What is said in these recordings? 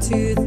to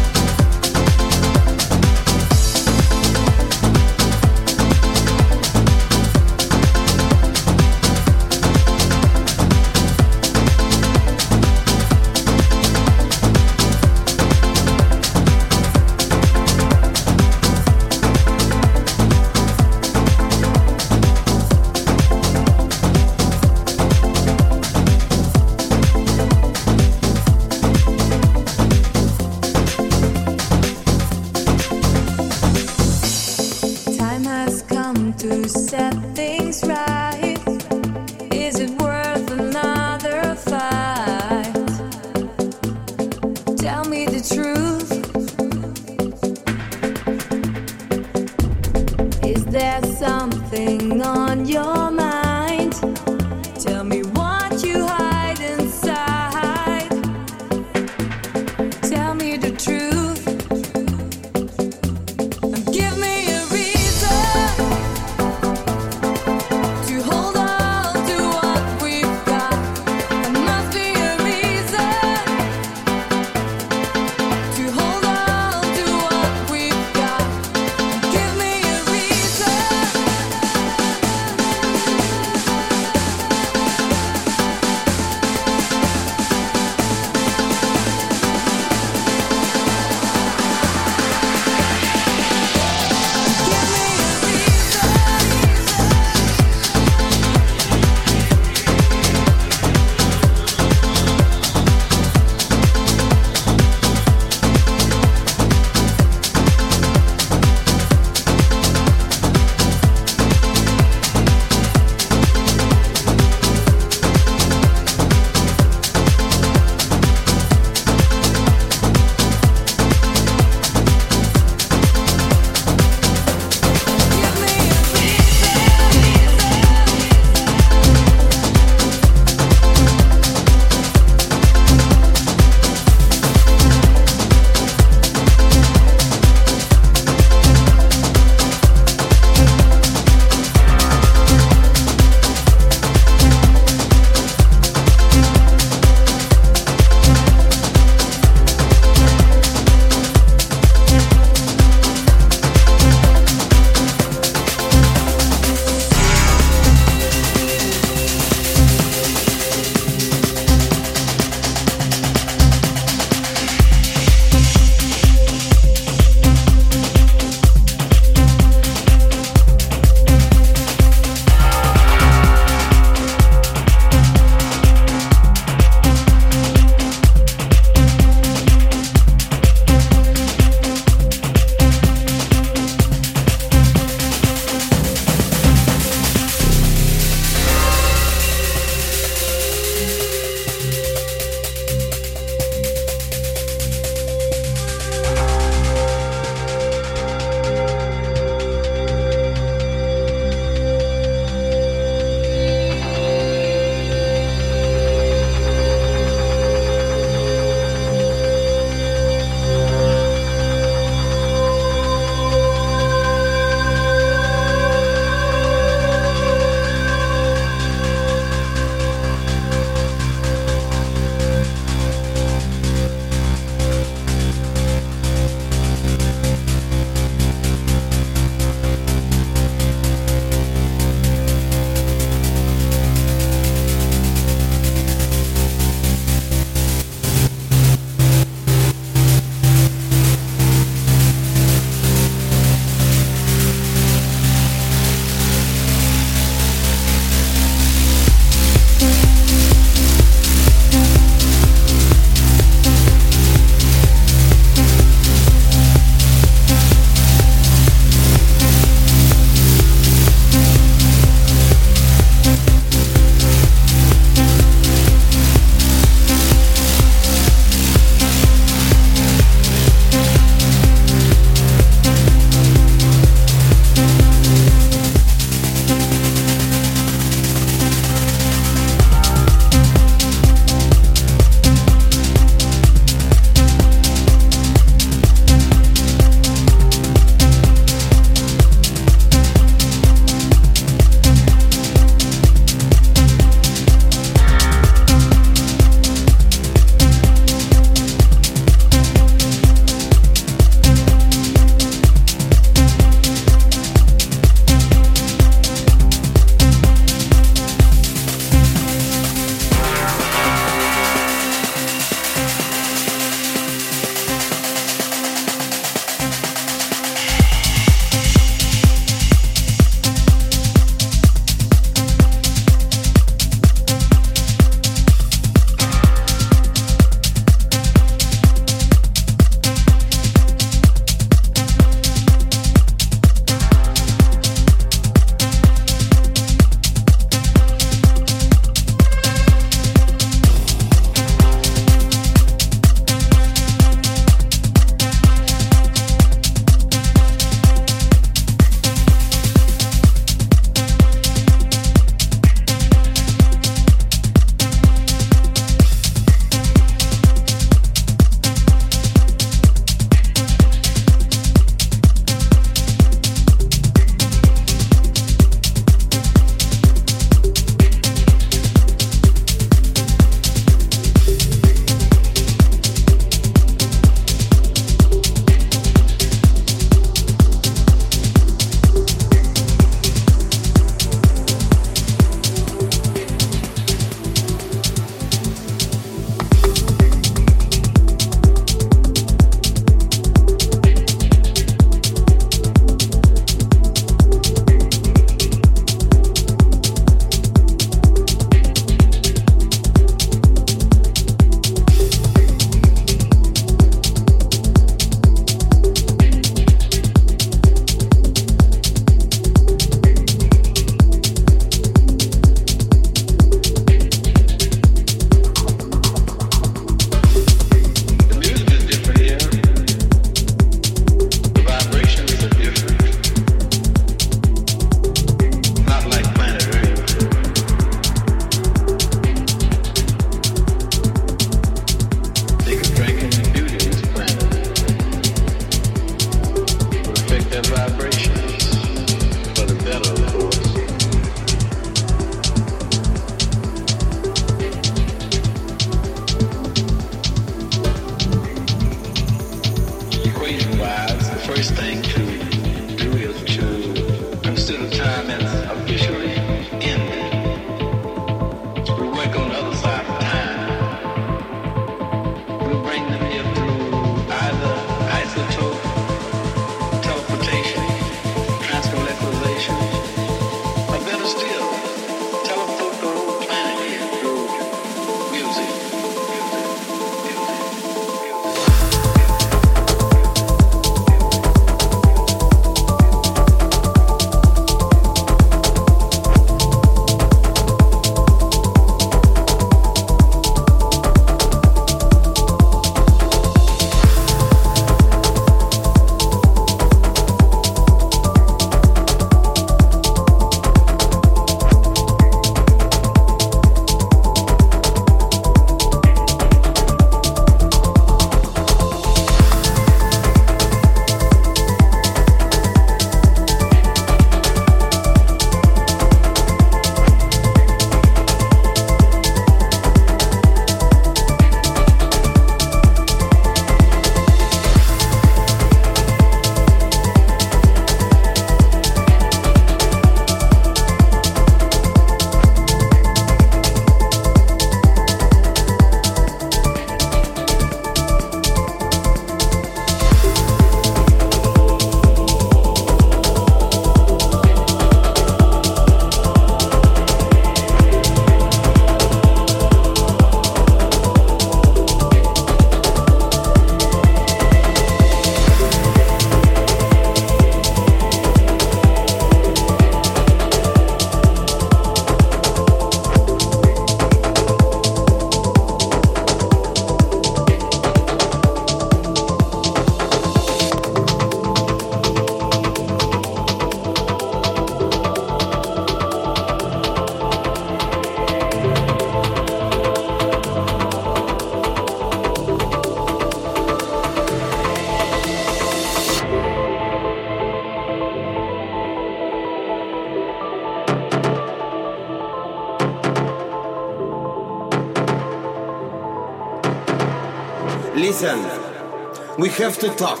We have to talk.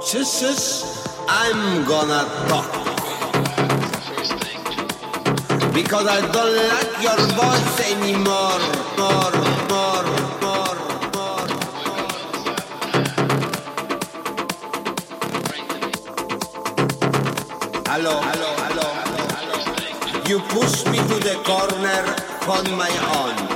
Shush, shush. I'm gonna talk. Because I don't like your voice anymore. More, more, more, more. Hello, hello, hello, hello. You push me to the corner on my own.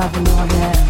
Sure you're ready.